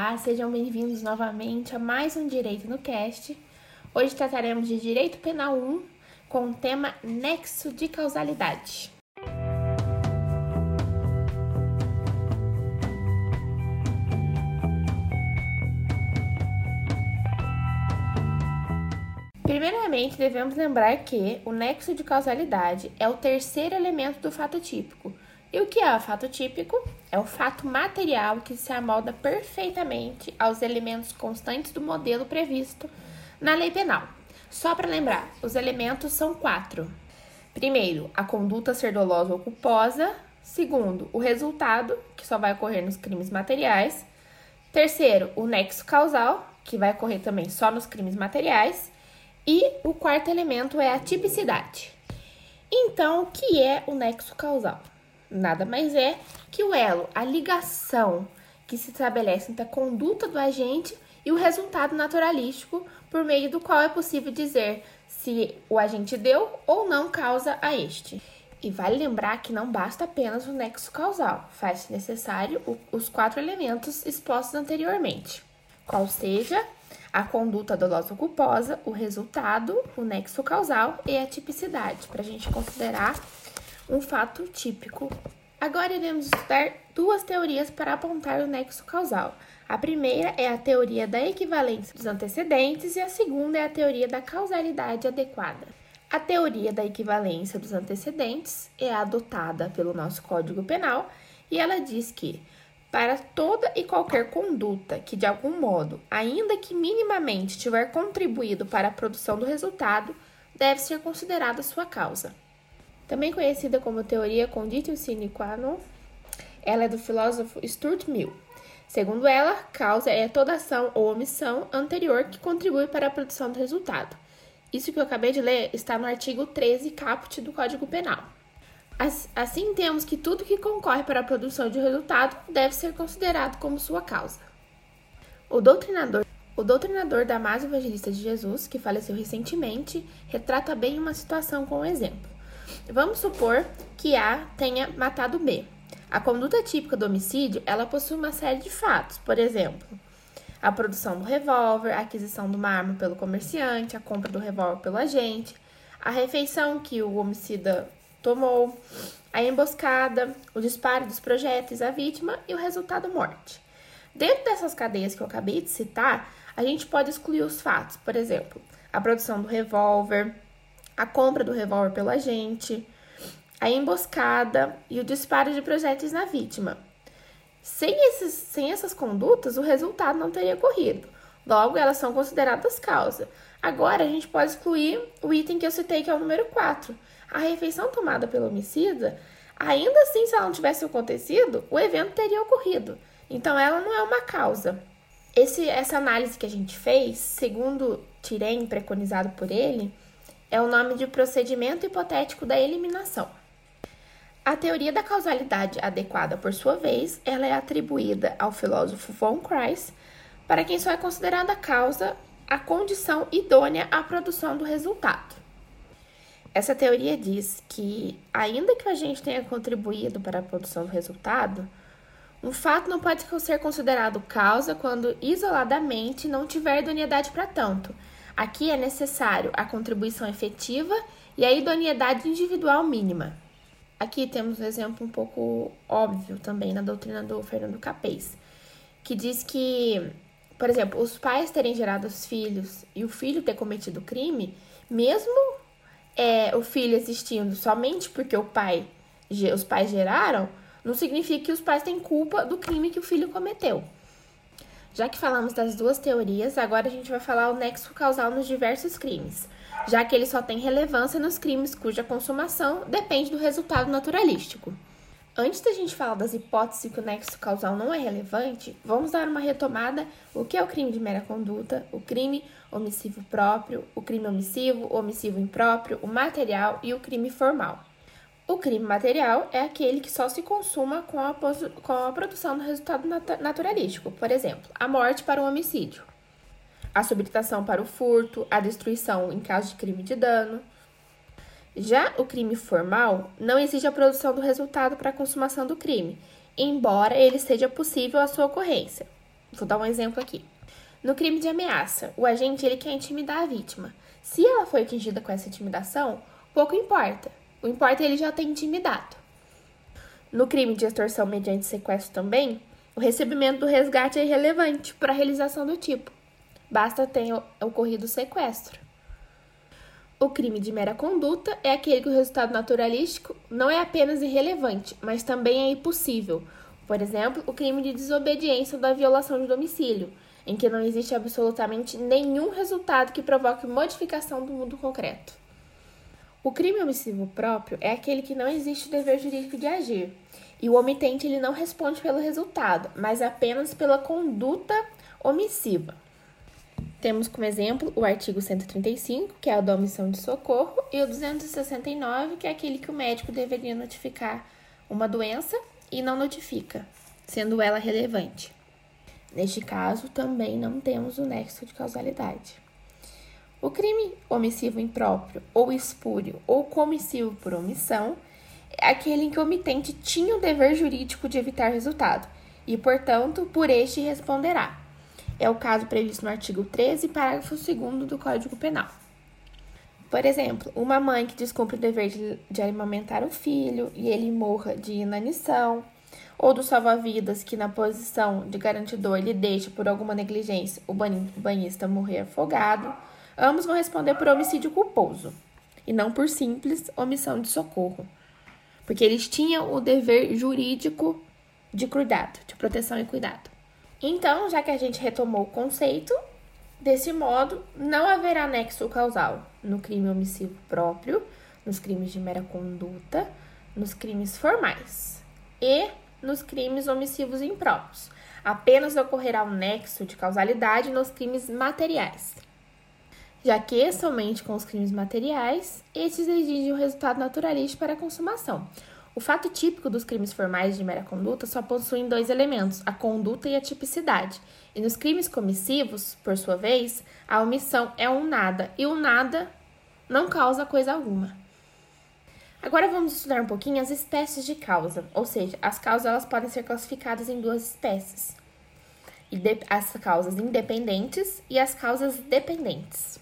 Olá, sejam bem-vindos novamente a mais um Direito no Cast. Hoje trataremos de Direito Penal 1 com o tema Nexo de Causalidade. Primeiramente, devemos lembrar que o nexo de causalidade é o terceiro elemento do fato típico. E o que é o fato típico? É o fato material que se amolda perfeitamente aos elementos constantes do modelo previsto na lei penal. Só para lembrar, os elementos são quatro. Primeiro, a conduta ser dolosa ou culposa. Segundo, o resultado, que só vai ocorrer nos crimes materiais. Terceiro, o nexo causal, que vai ocorrer também só nos crimes materiais. E o quarto elemento é a tipicidade. Então, o que é o nexo causal? Nada mais é que o elo, a ligação que se estabelece entre a conduta do agente e o resultado naturalístico, por meio do qual é possível dizer se o agente deu ou não causa a este. E vale lembrar que não basta apenas o nexo causal, faz-se necessário os quatro elementos expostos anteriormente, qual seja a conduta dolosa culposa, o resultado, o nexo causal e a tipicidade, para a gente considerar um fato típico. Agora iremos estudar duas teorias para apontar o nexo causal. A primeira é a teoria da equivalência dos antecedentes e a segunda é a teoria da causalidade adequada. A teoria da equivalência dos antecedentes é adotada pelo nosso Código Penal e ela diz que para toda e qualquer conduta que, de algum modo, ainda que minimamente tiver contribuído para a produção do resultado, deve ser considerada sua causa. Também conhecida como teoria conditio sine qua non, ela é do filósofo Stuart Mill. Segundo ela, causa é toda ação ou omissão anterior que contribui para a produção do resultado. Isso que eu acabei de ler está no artigo 13 caput do Código Penal. Assim, temos que tudo que concorre para a produção de um resultado deve ser considerado como sua causa. O doutrinador, o doutrinador da Mais Evangelista de Jesus, que faleceu recentemente, retrata bem uma situação com um exemplo. Vamos supor que A tenha matado B. A conduta típica do homicídio, ela possui uma série de fatos, por exemplo, a produção do revólver, a aquisição de uma arma pelo comerciante, a compra do revólver pelo agente, a refeição que o homicida tomou, a emboscada, o disparo dos projéteis à vítima e o resultado morte. Dentro dessas cadeias que eu acabei de citar, a gente pode excluir os fatos, por exemplo, a produção do revólver, a compra do revólver pelo agente, a emboscada e o disparo de projéteis na vítima. Sem, esses, sem essas condutas, o resultado não teria ocorrido. Logo, elas são consideradas causa. Agora, a gente pode excluir o item que eu citei, que é o número 4, a refeição tomada pelo homicida, ainda assim, se ela não tivesse acontecido, o evento teria ocorrido. Então, ela não é uma causa. Esse, essa análise que a gente fez, segundo Tirem, preconizado por ele, é o nome de procedimento hipotético da eliminação. A teoria da causalidade adequada, por sua vez, ela é atribuída ao filósofo von Kreis, para quem só é considerada causa a condição idônea à produção do resultado. Essa teoria diz que, ainda que o agente tenha contribuído para a produção do resultado, um fato não pode ser considerado causa quando isoladamente não tiver idoneidade para tanto. Aqui é necessário a contribuição efetiva e a idoneidade individual mínima. Aqui temos um exemplo um pouco óbvio também na doutrina do Fernando Capês, que diz que, por exemplo, os pais terem gerado os filhos e o filho ter cometido crime, mesmo é, o filho existindo somente porque o pai, os pais geraram, não significa que os pais têm culpa do crime que o filho cometeu. Já que falamos das duas teorias, agora a gente vai falar o nexo causal nos diversos crimes, já que ele só tem relevância nos crimes cuja consumação depende do resultado naturalístico. Antes da gente falar das hipóteses que o nexo causal não é relevante, vamos dar uma retomada o que é o crime de mera conduta, o crime omissivo próprio, o crime omissivo, o omissivo impróprio, o material e o crime formal. O crime material é aquele que só se consuma com a, com a produção do resultado nat naturalístico, por exemplo, a morte para o homicídio, a subtração para o furto, a destruição em caso de crime de dano, já o crime formal não exige a produção do resultado para a consumação do crime, embora ele seja possível a sua ocorrência. Vou dar um exemplo aqui. No crime de ameaça, o agente ele quer intimidar a vítima. Se ela foi atingida com essa intimidação, pouco importa. O importa é ele já ter intimidado. No crime de extorsão mediante sequestro também, o recebimento do resgate é irrelevante para a realização do tipo. Basta ter ocorrido o sequestro. O crime de mera conduta é aquele que o resultado naturalístico não é apenas irrelevante, mas também é impossível. Por exemplo, o crime de desobediência ou da violação de domicílio, em que não existe absolutamente nenhum resultado que provoque modificação do mundo concreto. O crime omissivo próprio é aquele que não existe o dever jurídico de agir, e o omitente ele não responde pelo resultado, mas apenas pela conduta omissiva. Temos como exemplo o artigo 135, que é o da omissão de socorro, e o 269, que é aquele que o médico deveria notificar uma doença e não notifica, sendo ela relevante. Neste caso, também não temos o nexo de causalidade. O crime omissivo impróprio, ou espúrio, ou comissivo por omissão, é aquele em que o omitente tinha o dever jurídico de evitar resultado, e, portanto, por este responderá é o caso previsto no artigo 13, parágrafo 2 do Código Penal. Por exemplo, uma mãe que descumpre o dever de, de amamentar o filho e ele morra de inanição, ou do salva-vidas que, na posição de garantidor, lhe deixa por alguma negligência o banhista morrer afogado, ambos vão responder por homicídio culposo e não por simples omissão de socorro, porque eles tinham o dever jurídico de cuidado, de proteção e cuidado. Então, já que a gente retomou o conceito, desse modo, não haverá nexo causal no crime omissivo próprio, nos crimes de mera conduta, nos crimes formais e nos crimes omissivos impróprios. Apenas ocorrerá um nexo de causalidade nos crimes materiais, já que somente com os crimes materiais estes exigem um resultado naturalístico para a consumação, o fato típico dos crimes formais de mera conduta só possuem dois elementos, a conduta e a tipicidade. E nos crimes comissivos, por sua vez, a omissão é um nada, e o nada não causa coisa alguma. Agora vamos estudar um pouquinho as espécies de causa, ou seja, as causas elas podem ser classificadas em duas espécies. As causas independentes e as causas dependentes.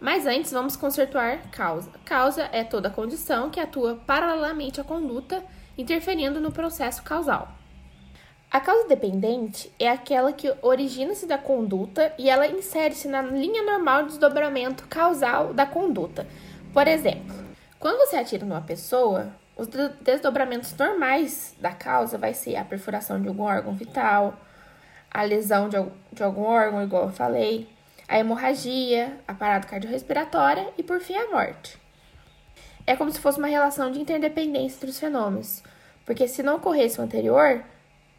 Mas antes, vamos conceituar causa. Causa é toda condição que atua paralelamente à conduta, interferindo no processo causal. A causa dependente é aquela que origina-se da conduta e ela insere-se na linha normal de desdobramento causal da conduta. Por exemplo, quando você atira numa pessoa, os desdobramentos normais da causa vai ser a perfuração de algum órgão vital, a lesão de algum órgão, igual eu falei, a hemorragia, a parada cardiorrespiratória e, por fim, a morte. É como se fosse uma relação de interdependência entre os fenômenos, porque se não ocorresse o anterior,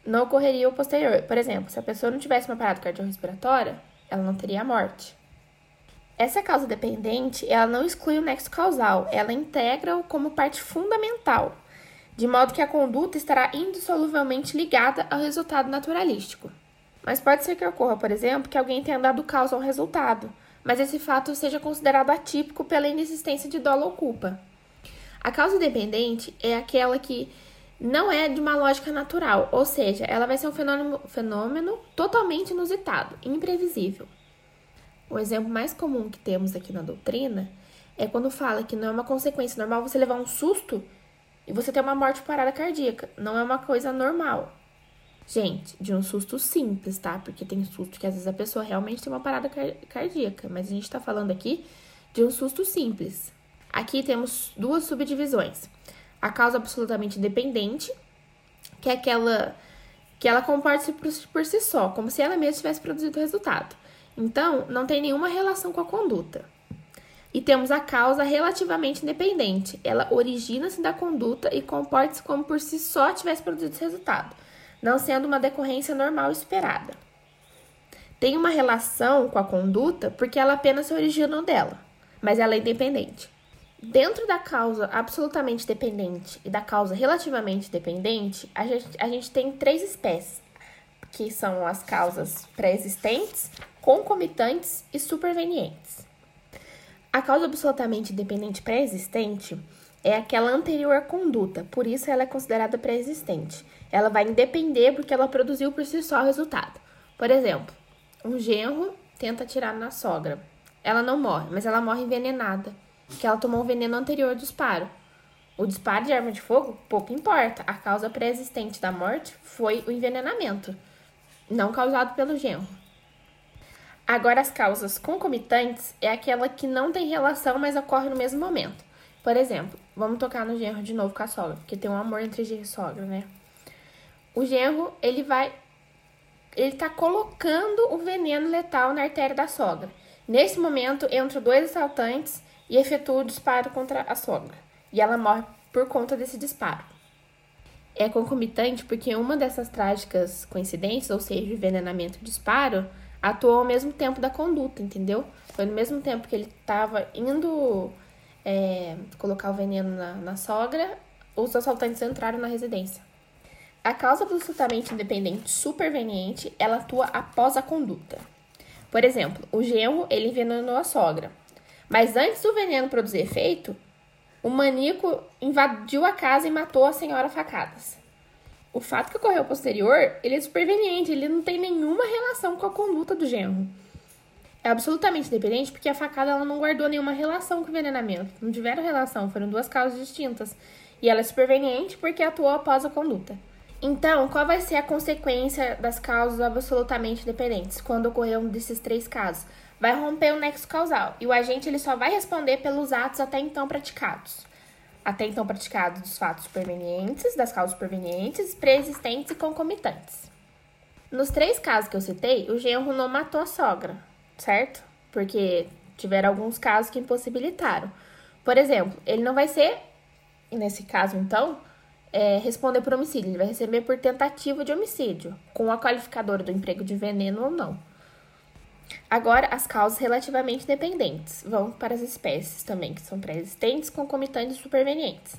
não ocorreria o posterior. Por exemplo, se a pessoa não tivesse uma parada cardiorrespiratória, ela não teria a morte. Essa causa dependente, ela não exclui o nexo causal, ela integra-o como parte fundamental, de modo que a conduta estará indissoluvelmente ligada ao resultado naturalístico. Mas pode ser que ocorra, por exemplo, que alguém tenha dado causa ao resultado, mas esse fato seja considerado atípico pela inexistência de dolo ou culpa. A causa dependente é aquela que não é de uma lógica natural, ou seja, ela vai ser um fenômeno, fenômeno totalmente inusitado, imprevisível. O exemplo mais comum que temos aqui na doutrina é quando fala que não é uma consequência normal você levar um susto e você ter uma morte parada cardíaca. Não é uma coisa normal. Gente, de um susto simples, tá? Porque tem susto que às vezes a pessoa realmente tem uma parada cardíaca, mas a gente tá falando aqui de um susto simples. Aqui temos duas subdivisões. A causa absolutamente dependente, que é aquela que ela comporta-se por, si só, como se ela mesma tivesse produzido o resultado. Então, não tem nenhuma relação com a conduta. E temos a causa relativamente independente. Ela origina-se da conduta e comporta-se como por si só tivesse produzido esse resultado não sendo uma decorrência normal esperada. Tem uma relação com a conduta porque ela apenas se originou dela, mas ela é independente. Dentro da causa absolutamente dependente e da causa relativamente dependente, a gente, a gente tem três espécies, que são as causas pré-existentes, concomitantes e supervenientes. A causa absolutamente dependente pré-existente é aquela anterior conduta, por isso ela é considerada pré-existente. Ela vai independer porque ela produziu por si só o resultado. Por exemplo, um genro tenta atirar na sogra. Ela não morre, mas ela morre envenenada, que ela tomou o veneno anterior ao disparo. O disparo de arma de fogo pouco importa. A causa pré-existente da morte foi o envenenamento, não causado pelo genro. Agora, as causas concomitantes é aquela que não tem relação, mas ocorre no mesmo momento. Por exemplo, vamos tocar no genro de novo com a sogra, porque tem um amor entre genro e sogra, né? O genro, ele vai. Ele tá colocando o veneno letal na artéria da sogra. Nesse momento, entram dois assaltantes e efetuam o disparo contra a sogra. E ela morre por conta desse disparo. É concomitante porque uma dessas trágicas coincidências, ou seja, envenenamento e disparo, atuou ao mesmo tempo da conduta, entendeu? Foi no mesmo tempo que ele estava indo é, colocar o veneno na, na sogra, os assaltantes entraram na residência. A causa absolutamente independente superveniente, ela atua após a conduta. Por exemplo, o genro, ele envenenou a sogra. Mas antes do veneno produzir efeito, o maníaco invadiu a casa e matou a senhora facadas. O fato que ocorreu posterior, ele é superveniente, ele não tem nenhuma relação com a conduta do genro. É absolutamente dependente porque a facada ela não guardou nenhuma relação com o envenenamento. Não tiveram relação, foram duas causas distintas. E ela é superveniente porque atuou após a conduta. Então, qual vai ser a consequência das causas absolutamente dependentes quando ocorrer um desses três casos? Vai romper o nexo causal e o agente ele só vai responder pelos atos até então praticados até então praticados dos fatos supervenientes, das causas supervenientes, preexistentes e concomitantes. Nos três casos que eu citei, o genro não matou a sogra, certo? Porque tiveram alguns casos que impossibilitaram. Por exemplo, ele não vai ser, nesse caso então, é, responder por homicídio, ele vai receber por tentativa de homicídio, com a qualificadora do emprego de veneno ou não. Agora, as causas relativamente dependentes vão para as espécies também, que são pré-existentes, concomitantes e supervenientes.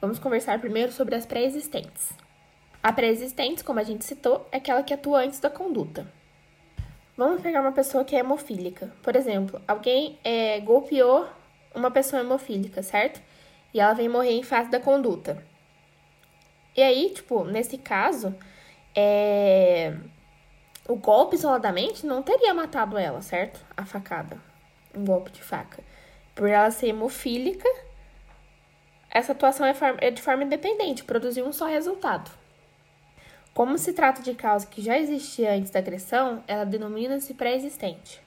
Vamos conversar primeiro sobre as pré-existentes. A pré-existente, como a gente citou, é aquela que atua antes da conduta. Vamos pegar uma pessoa que é hemofílica. Por exemplo, alguém é, golpeou uma pessoa hemofílica, certo? E ela vem morrer em face da conduta. E aí, tipo, nesse caso, é, o golpe isoladamente não teria matado ela, certo? A facada. Um golpe de faca. Por ela ser hemofílica, essa atuação é, é de forma independente, produziu um só resultado. Como se trata de causa que já existia antes da agressão, ela denomina-se pré-existente.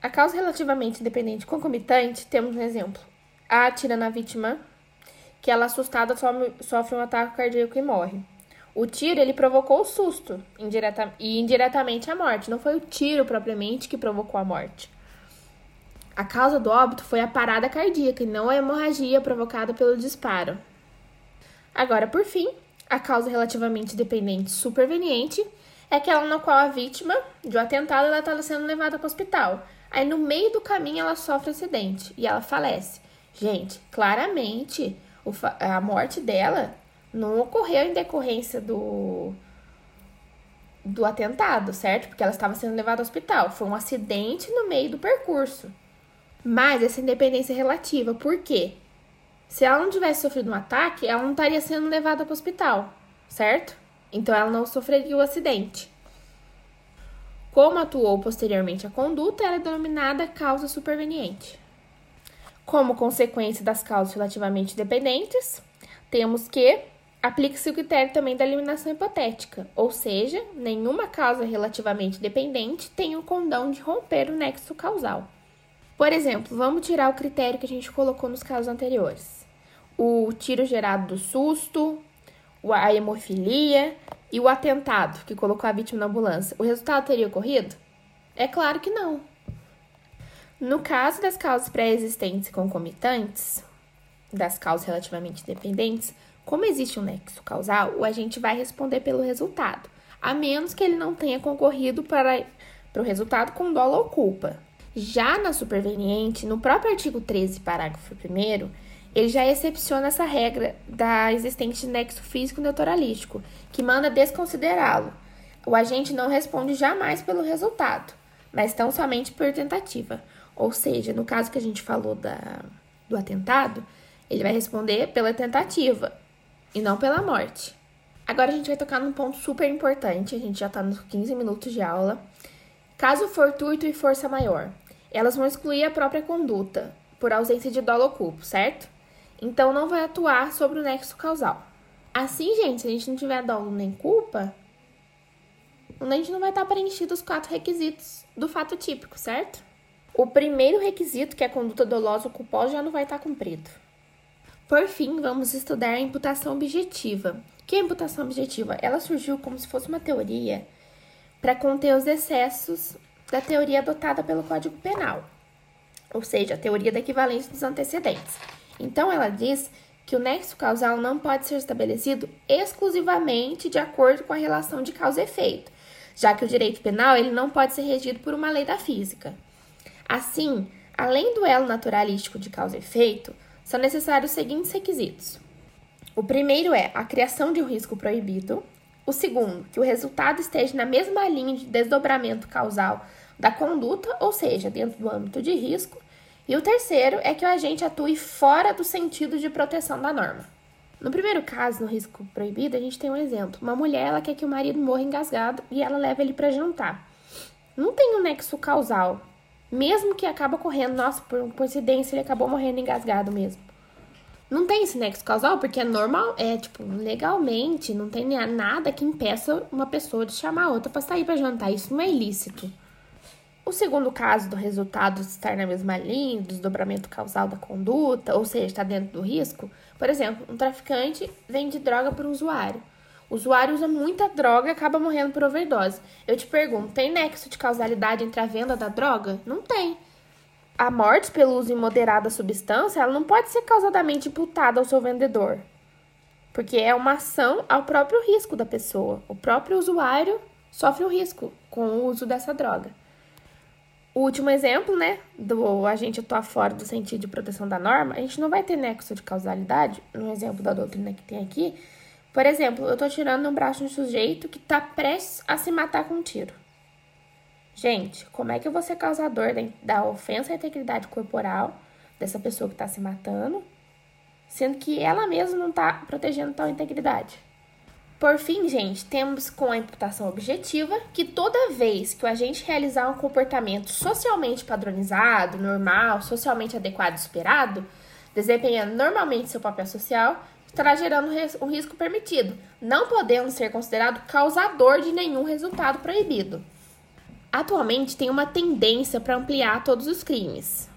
A causa relativamente independente concomitante, temos um exemplo. A atira na vítima, que ela assustada sofre um ataque cardíaco e morre. O tiro ele provocou o susto indireta, e indiretamente a morte. Não foi o tiro propriamente que provocou a morte. A causa do óbito foi a parada cardíaca e não a hemorragia provocada pelo disparo. Agora, por fim, a causa relativamente dependente superveniente é aquela na qual a vítima de um atentado está sendo levada para o hospital. Aí no meio do caminho ela sofre acidente e ela falece. Gente, claramente a morte dela não ocorreu em decorrência do do atentado, certo? Porque ela estava sendo levada ao hospital. Foi um acidente no meio do percurso. Mas essa independência é relativa, por quê? Se ela não tivesse sofrido um ataque, ela não estaria sendo levada para o hospital, certo? Então ela não sofreria o acidente. Como atuou posteriormente a conduta, ela é denominada causa superveniente. Como consequência das causas relativamente dependentes, temos que Aplica-se o critério também da eliminação hipotética, ou seja, nenhuma causa relativamente dependente tem o condão de romper o nexo causal. Por exemplo, vamos tirar o critério que a gente colocou nos casos anteriores: o tiro gerado do susto, a hemofilia e o atentado que colocou a vítima na ambulância. O resultado teria ocorrido? É claro que não. No caso das causas pré-existentes e concomitantes, das causas relativamente dependentes, como existe um nexo causal, o agente vai responder pelo resultado, a menos que ele não tenha concorrido para, para o resultado com dolo ou culpa. Já na superveniente, no próprio artigo 13, parágrafo 1, ele já excepciona essa regra da existência de nexo físico neutralístico, que manda desconsiderá-lo. O agente não responde jamais pelo resultado, mas tão somente por tentativa. Ou seja, no caso que a gente falou da, do atentado, ele vai responder pela tentativa, e não pela morte. Agora a gente vai tocar num ponto super importante, a gente já tá nos 15 minutos de aula. Caso fortuito e força maior, elas vão excluir a própria conduta por ausência de dolo ou culpa, certo? Então não vai atuar sobre o nexo causal. Assim, gente, se a gente não tiver dolo nem culpa, a gente não vai estar preenchido os quatro requisitos do fato típico, certo? O primeiro requisito, que é a conduta dolosa ou culposa, já não vai estar cumprido. Por fim, vamos estudar a imputação objetiva. O que é a imputação objetiva? Ela surgiu como se fosse uma teoria para conter os excessos da teoria adotada pelo Código Penal, ou seja, a teoria da equivalência dos antecedentes. Então, ela diz que o nexo causal não pode ser estabelecido exclusivamente de acordo com a relação de causa e efeito, já que o direito penal ele não pode ser regido por uma lei da física. Assim, além do elo naturalístico de causa e efeito, são necessários os seguintes requisitos. O primeiro é a criação de um risco proibido, o segundo, que o resultado esteja na mesma linha de desdobramento causal da conduta, ou seja, dentro do âmbito de risco. E o terceiro é que o agente atue fora do sentido de proteção da norma. No primeiro caso, no risco proibido, a gente tem um exemplo. Uma mulher ela quer que o marido morra engasgado e ela leva ele para jantar. Não tem um nexo causal. Mesmo que acaba correndo, nossa, por coincidência ele acabou morrendo engasgado mesmo. Não tem esse nexo causal, porque é normal, é tipo, legalmente, não tem nada que impeça uma pessoa de chamar a outra para sair para jantar. Isso não é ilícito. O segundo caso do resultado estar na mesma linha, desdobramento causal da conduta, ou seja, está dentro do risco, por exemplo, um traficante vende droga para um usuário. O usuário usa muita droga e acaba morrendo por overdose. Eu te pergunto, tem nexo de causalidade entre a venda da droga? Não tem a morte pelo uso imoderado da substância, ela não pode ser causadamente imputada ao seu vendedor, porque é uma ação ao próprio risco da pessoa. O próprio usuário sofre o risco com o uso dessa droga. O último exemplo, né, do agente atuar fora do sentido de proteção da norma, a gente não vai ter nexo de causalidade, no exemplo da doutrina que tem aqui. Por exemplo, eu estou tirando um braço de um sujeito que está prestes a se matar com um tiro. Gente, como é que eu vou ser causador da ofensa à integridade corporal dessa pessoa que está se matando, sendo que ela mesma não está protegendo tal integridade? Por fim, gente, temos com a imputação objetiva que toda vez que o agente realizar um comportamento socialmente padronizado, normal, socialmente adequado e esperado, desempenhando normalmente seu papel social, estará gerando um risco permitido, não podendo ser considerado causador de nenhum resultado proibido. Atualmente tem uma tendência para ampliar todos os crimes,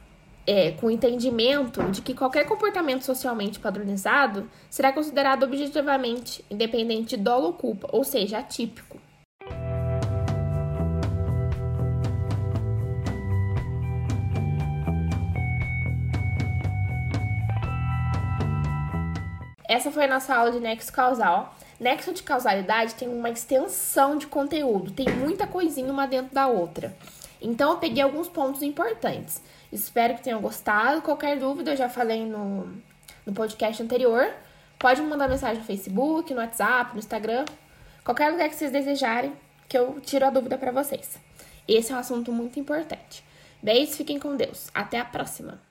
é, com o entendimento de que qualquer comportamento socialmente padronizado será considerado objetivamente independente de dolo ou culpa, ou seja, atípico. Essa foi a nossa aula de nexo causal. Nexo de causalidade tem uma extensão de conteúdo, tem muita coisinha uma dentro da outra. Então eu peguei alguns pontos importantes. Espero que tenham gostado. Qualquer dúvida, eu já falei no, no podcast anterior. Pode me mandar mensagem no Facebook, no WhatsApp, no Instagram, qualquer lugar que vocês desejarem, que eu tiro a dúvida para vocês. Esse é um assunto muito importante. Beijos, fiquem com Deus. Até a próxima!